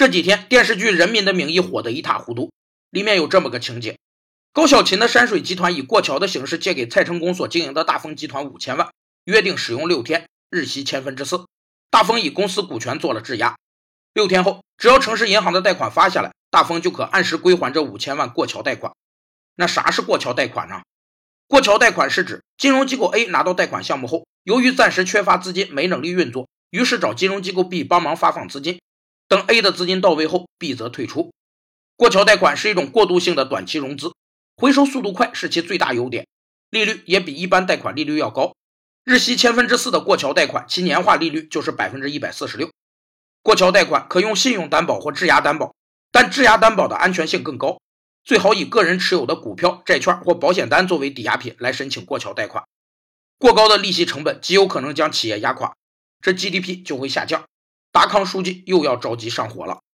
这几天电视剧《人民的名义》火得一塌糊涂，里面有这么个情节：高小琴的山水集团以过桥的形式借给蔡成功所经营的大丰集团五千万，约定使用六天，日息千分之四。大丰以公司股权做了质押，六天后，只要城市银行的贷款发下来，大丰就可按时归还这五千万过桥贷款。那啥是过桥贷款呢？过桥贷款是指金融机构 A 拿到贷款项目后，由于暂时缺乏资金，没能力运作，于是找金融机构 B 帮忙发放资金。等 A 的资金到位后，B 则退出。过桥贷款是一种过渡性的短期融资，回收速度快是其最大优点，利率也比一般贷款利率要高。日息千分之四的过桥贷款，其年化利率就是百分之一百四十六。过桥贷款可用信用担保或质押担保，但质押担保的安全性更高。最好以个人持有的股票、债券或保险单作为抵押品来申请过桥贷款。过高的利息成本极有可能将企业压垮，这 GDP 就会下降。达康书记又要着急上火了。